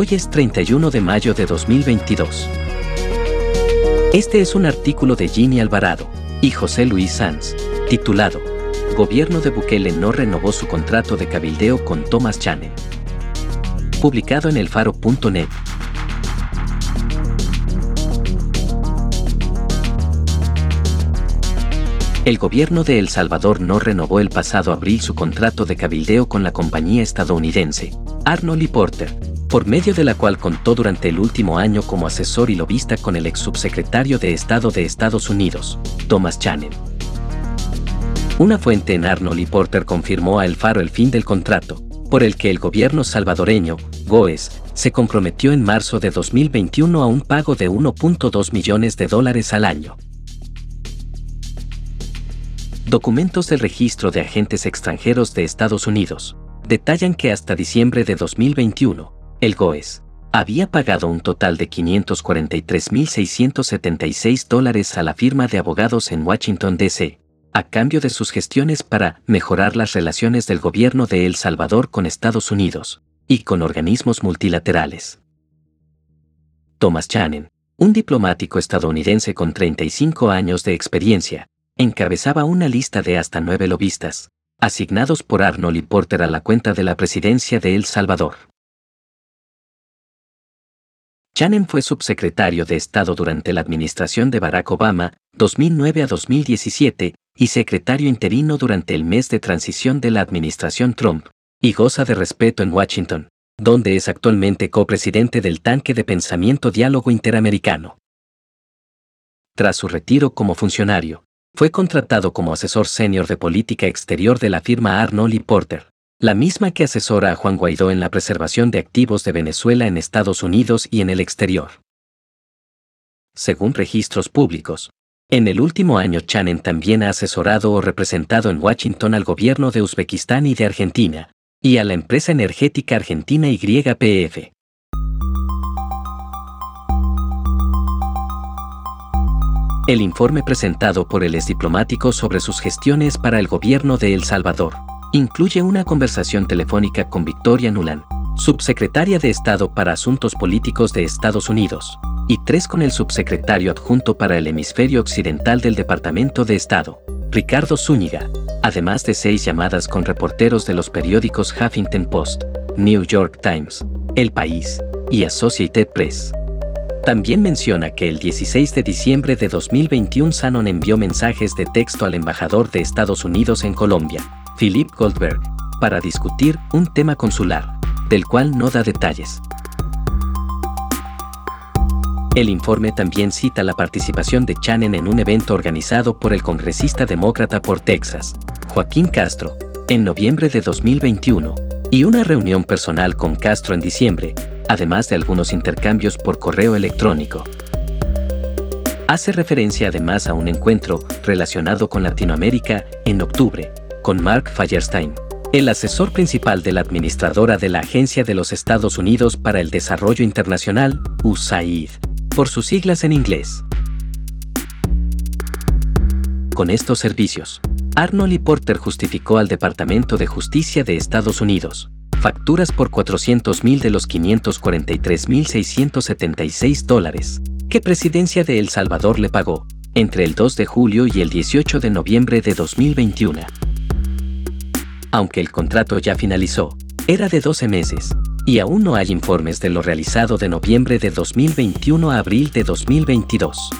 Hoy es 31 de mayo de 2022. Este es un artículo de Ginny Alvarado y José Luis Sanz, titulado Gobierno de Bukele no renovó su contrato de cabildeo con Thomas Chanel. Publicado en elfaro.net. El gobierno de El Salvador no renovó el pasado abril su contrato de cabildeo con la compañía estadounidense, Arnold y Porter, por medio de la cual contó durante el último año como asesor y lobista con el ex subsecretario de Estado de Estados Unidos, Thomas Chanel. Una fuente en Arnold y Porter confirmó a El Faro el fin del contrato, por el que el gobierno salvadoreño, GOES, se comprometió en marzo de 2021 a un pago de 1.2 millones de dólares al año. Documentos del registro de agentes extranjeros de Estados Unidos detallan que hasta diciembre de 2021, el GOES había pagado un total de 543.676 dólares a la firma de abogados en Washington, D.C., a cambio de sus gestiones para mejorar las relaciones del gobierno de El Salvador con Estados Unidos y con organismos multilaterales. Thomas Channon, un diplomático estadounidense con 35 años de experiencia, encabezaba una lista de hasta nueve lobistas, asignados por Arnold y Porter a la cuenta de la presidencia de El Salvador. Channon fue subsecretario de Estado durante la administración de Barack Obama, 2009 a 2017, y secretario interino durante el mes de transición de la administración Trump, y goza de respeto en Washington, donde es actualmente copresidente del tanque de pensamiento Diálogo Interamericano. Tras su retiro como funcionario, fue contratado como asesor senior de política exterior de la firma Arnold y Porter la misma que asesora a Juan Guaidó en la preservación de activos de Venezuela en Estados Unidos y en el exterior. Según registros públicos, en el último año Chanen también ha asesorado o representado en Washington al gobierno de Uzbekistán y de Argentina, y a la empresa energética argentina YPF. El informe presentado por el diplomático sobre sus gestiones para el gobierno de El Salvador incluye una conversación telefónica con Victoria Nuland, subsecretaria de Estado para Asuntos Políticos de Estados Unidos, y tres con el subsecretario adjunto para el hemisferio occidental del Departamento de Estado, Ricardo Zúñiga, además de seis llamadas con reporteros de los periódicos Huffington Post, New York Times, El País y Associated Press. También menciona que el 16 de diciembre de 2021 Sanon envió mensajes de texto al embajador de Estados Unidos en Colombia, Philip Goldberg, para discutir un tema consular, del cual no da detalles. El informe también cita la participación de Channon en un evento organizado por el congresista demócrata por Texas, Joaquín Castro, en noviembre de 2021, y una reunión personal con Castro en diciembre, además de algunos intercambios por correo electrónico. Hace referencia además a un encuentro relacionado con Latinoamérica en octubre, con Mark Feierstein, el asesor principal de la administradora de la Agencia de los Estados Unidos para el Desarrollo Internacional, USAID, por sus siglas en inglés. Con estos servicios, Arnold y Porter justificó al Departamento de Justicia de Estados Unidos facturas por 400.000 de los 543.676 dólares que Presidencia de El Salvador le pagó entre el 2 de julio y el 18 de noviembre de 2021 aunque el contrato ya finalizó, era de 12 meses, y aún no hay informes de lo realizado de noviembre de 2021 a abril de 2022.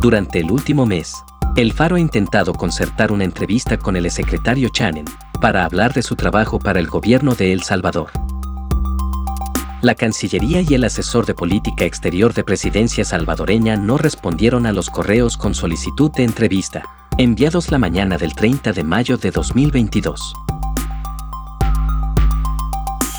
Durante el último mes, el Faro ha intentado concertar una entrevista con el secretario Channon para hablar de su trabajo para el gobierno de El Salvador. La Cancillería y el asesor de política exterior de presidencia salvadoreña no respondieron a los correos con solicitud de entrevista enviados la mañana del 30 de mayo de 2022.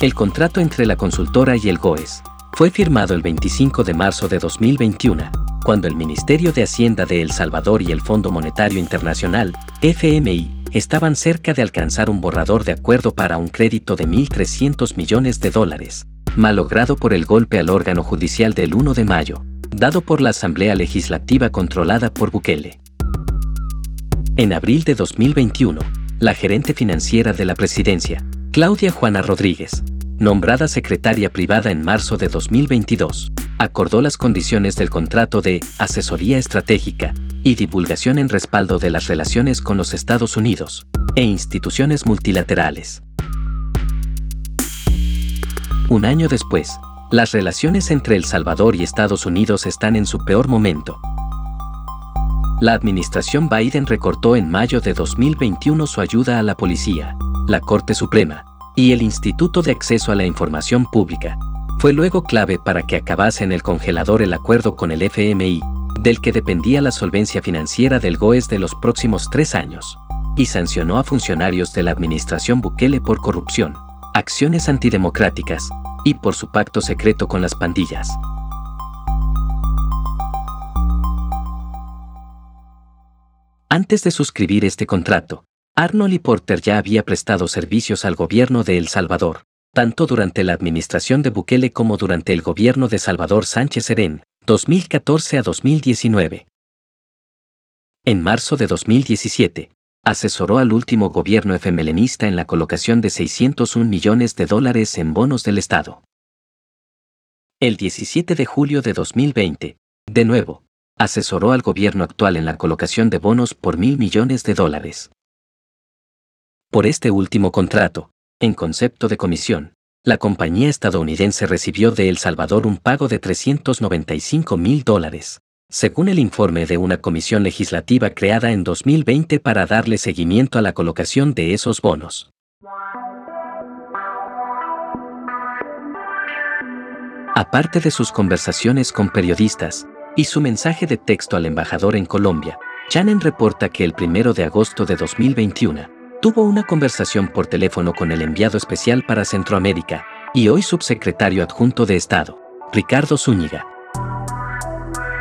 El contrato entre la consultora y el GOES fue firmado el 25 de marzo de 2021, cuando el Ministerio de Hacienda de El Salvador y el Fondo Monetario Internacional, FMI, estaban cerca de alcanzar un borrador de acuerdo para un crédito de 1.300 millones de dólares, malogrado por el golpe al órgano judicial del 1 de mayo, dado por la Asamblea Legislativa controlada por Bukele. En abril de 2021, la gerente financiera de la presidencia, Claudia Juana Rodríguez, nombrada secretaria privada en marzo de 2022, acordó las condiciones del contrato de asesoría estratégica y divulgación en respaldo de las relaciones con los Estados Unidos e instituciones multilaterales. Un año después, las relaciones entre El Salvador y Estados Unidos están en su peor momento. La administración Biden recortó en mayo de 2021 su ayuda a la policía, la Corte Suprema y el Instituto de Acceso a la Información Pública. Fue luego clave para que acabase en el congelador el acuerdo con el FMI, del que dependía la solvencia financiera del GOES de los próximos tres años, y sancionó a funcionarios de la administración Bukele por corrupción, acciones antidemocráticas y por su pacto secreto con las pandillas. Antes de suscribir este contrato, Arnold y Porter ya había prestado servicios al gobierno de El Salvador, tanto durante la administración de Bukele como durante el gobierno de Salvador Sánchez Serén, 2014 a 2019. En marzo de 2017, asesoró al último gobierno efemelenista en la colocación de 601 millones de dólares en bonos del Estado. El 17 de julio de 2020, de nuevo, asesoró al gobierno actual en la colocación de bonos por mil millones de dólares. Por este último contrato, en concepto de comisión, la compañía estadounidense recibió de El Salvador un pago de 395 mil dólares, según el informe de una comisión legislativa creada en 2020 para darle seguimiento a la colocación de esos bonos. Aparte de sus conversaciones con periodistas y su mensaje de texto al embajador en Colombia, Chanen reporta que el 1 de agosto de 2021, tuvo una conversación por teléfono con el enviado especial para Centroamérica y hoy subsecretario adjunto de Estado, Ricardo Zúñiga.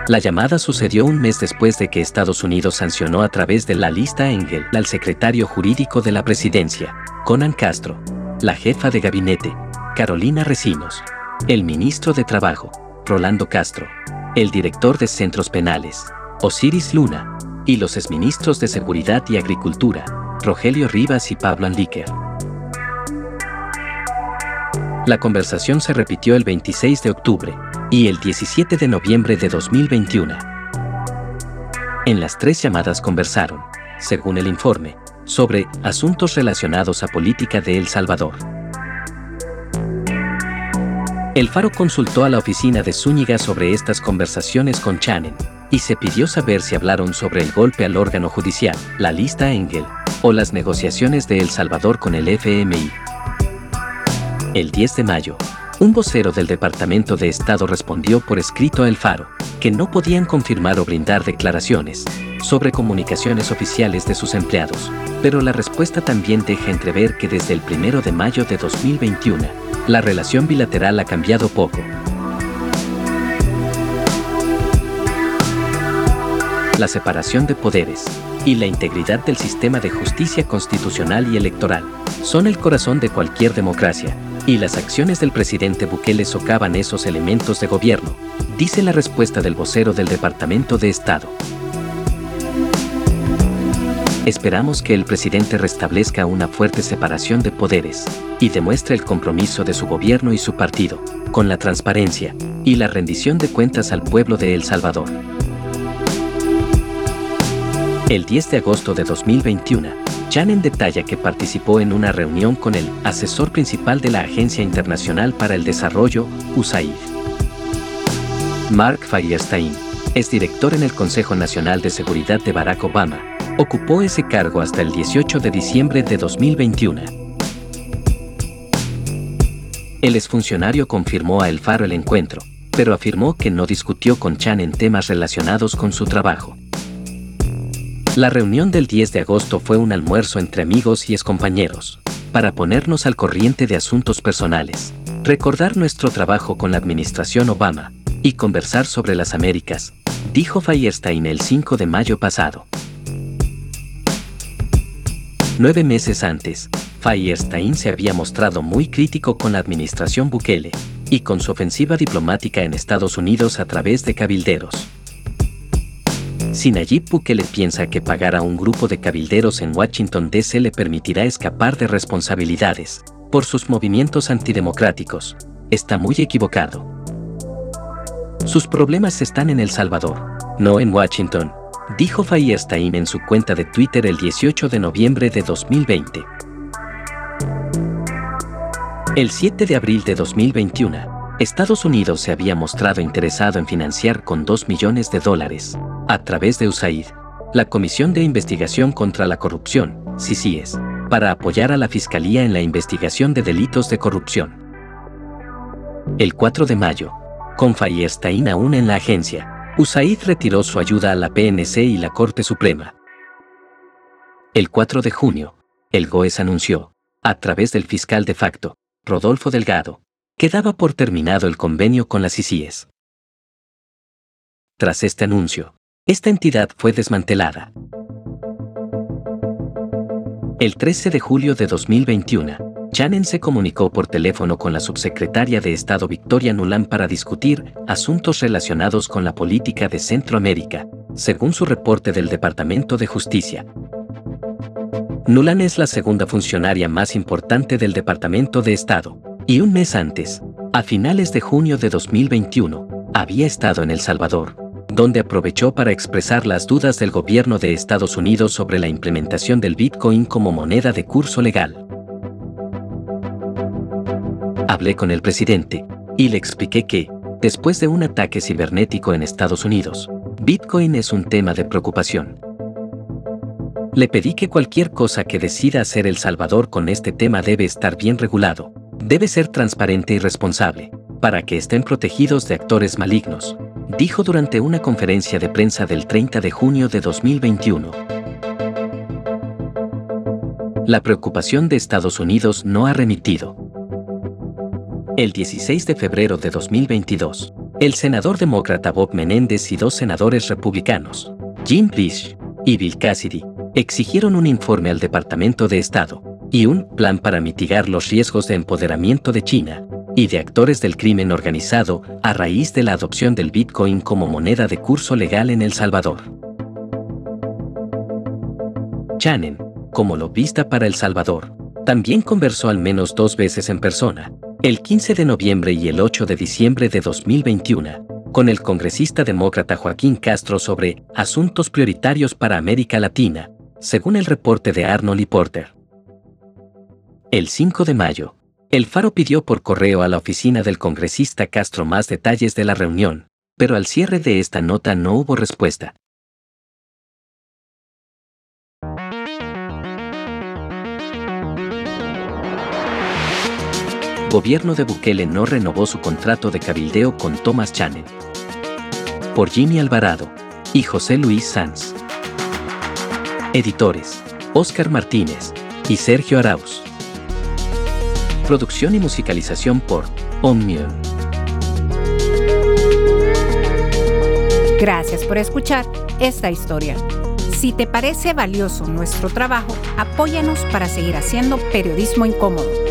La llamada sucedió un mes después de que Estados Unidos sancionó a través de la lista Engel al secretario jurídico de la presidencia, Conan Castro, la jefa de gabinete, Carolina Recinos, el ministro de Trabajo, Rolando Castro, el director de centros penales, Osiris Luna, y los exministros de Seguridad y Agricultura, Rogelio Rivas y Pablo Anlíquer. La conversación se repitió el 26 de octubre y el 17 de noviembre de 2021. En las tres llamadas conversaron, según el informe, sobre asuntos relacionados a política de El Salvador. El Faro consultó a la oficina de Zúñiga sobre estas conversaciones con Chanen y se pidió saber si hablaron sobre el golpe al órgano judicial, la lista Engel, o las negociaciones de El Salvador con el FMI. El 10 de mayo, un vocero del Departamento de Estado respondió por escrito a El Faro que no podían confirmar o brindar declaraciones sobre comunicaciones oficiales de sus empleados, pero la respuesta también deja entrever que desde el 1 de mayo de 2021, la relación bilateral ha cambiado poco. La separación de poderes, y la integridad del sistema de justicia constitucional y electoral son el corazón de cualquier democracia, y las acciones del presidente Bukele socavan esos elementos de gobierno, dice la respuesta del vocero del Departamento de Estado. Esperamos que el presidente restablezca una fuerte separación de poderes y demuestre el compromiso de su gobierno y su partido, con la transparencia y la rendición de cuentas al pueblo de El Salvador. El 10 de agosto de 2021, Chanen detalla que participó en una reunión con el asesor principal de la Agencia Internacional para el Desarrollo, USAID. Mark Firestein, es director en el Consejo Nacional de Seguridad de Barack Obama. Ocupó ese cargo hasta el 18 de diciembre de 2021. El exfuncionario confirmó a El Faro el encuentro, pero afirmó que no discutió con Chan en temas relacionados con su trabajo. La reunión del 10 de agosto fue un almuerzo entre amigos y excompañeros. para ponernos al corriente de asuntos personales, recordar nuestro trabajo con la administración Obama y conversar sobre las Américas, dijo Feierstein el 5 de mayo pasado. Nueve meses antes, Feierstein se había mostrado muy crítico con la administración Bukele y con su ofensiva diplomática en Estados Unidos a través de cabilderos. Si Nayib Bukele piensa que pagar a un grupo de cabilderos en Washington DC le permitirá escapar de responsabilidades por sus movimientos antidemocráticos, está muy equivocado. Sus problemas están en El Salvador, no en Washington, dijo Feierstein en su cuenta de Twitter el 18 de noviembre de 2020. El 7 de abril de 2021, Estados Unidos se había mostrado interesado en financiar con 2 millones de dólares, a través de USAID, la Comisión de Investigación contra la Corrupción, CICIES, para apoyar a la Fiscalía en la investigación de delitos de corrupción. El 4 de mayo, con Feierstein aún en la agencia, USAID retiró su ayuda a la PNC y la Corte Suprema. El 4 de junio, el GOES anunció, a través del fiscal de facto, Rodolfo Delgado, que daba por terminado el convenio con las ICIES. Tras este anuncio, esta entidad fue desmantelada. El 13 de julio de 2021, Chanen se comunicó por teléfono con la subsecretaria de Estado Victoria Nuland para discutir asuntos relacionados con la política de Centroamérica, según su reporte del Departamento de Justicia, Nulan es la segunda funcionaria más importante del Departamento de Estado, y un mes antes, a finales de junio de 2021, había estado en El Salvador, donde aprovechó para expresar las dudas del gobierno de Estados Unidos sobre la implementación del Bitcoin como moneda de curso legal. Hablé con el presidente y le expliqué que, después de un ataque cibernético en Estados Unidos, Bitcoin es un tema de preocupación le pedí que cualquier cosa que decida hacer El Salvador con este tema debe estar bien regulado, debe ser transparente y responsable, para que estén protegidos de actores malignos, dijo durante una conferencia de prensa del 30 de junio de 2021. La preocupación de Estados Unidos no ha remitido. El 16 de febrero de 2022, el senador demócrata Bob Menéndez y dos senadores republicanos, Jim Risch y Bill Cassidy, exigieron un informe al Departamento de Estado y un plan para mitigar los riesgos de empoderamiento de China y de actores del crimen organizado a raíz de la adopción del Bitcoin como moneda de curso legal en El Salvador. Chanen, como lobista para El Salvador, también conversó al menos dos veces en persona, el 15 de noviembre y el 8 de diciembre de 2021, con el congresista demócrata Joaquín Castro sobre asuntos prioritarios para América Latina, según el reporte de Arnold y Porter. El 5 de mayo, el Faro pidió por correo a la oficina del congresista Castro más detalles de la reunión, pero al cierre de esta nota no hubo respuesta. Gobierno de Bukele no renovó su contrato de cabildeo con Thomas Chanen. Por Jimmy Alvarado y José Luis Sanz. Editores, Oscar Martínez y Sergio Arauz. Producción y musicalización por Omnium. Gracias por escuchar esta historia. Si te parece valioso nuestro trabajo, apóyanos para seguir haciendo periodismo incómodo.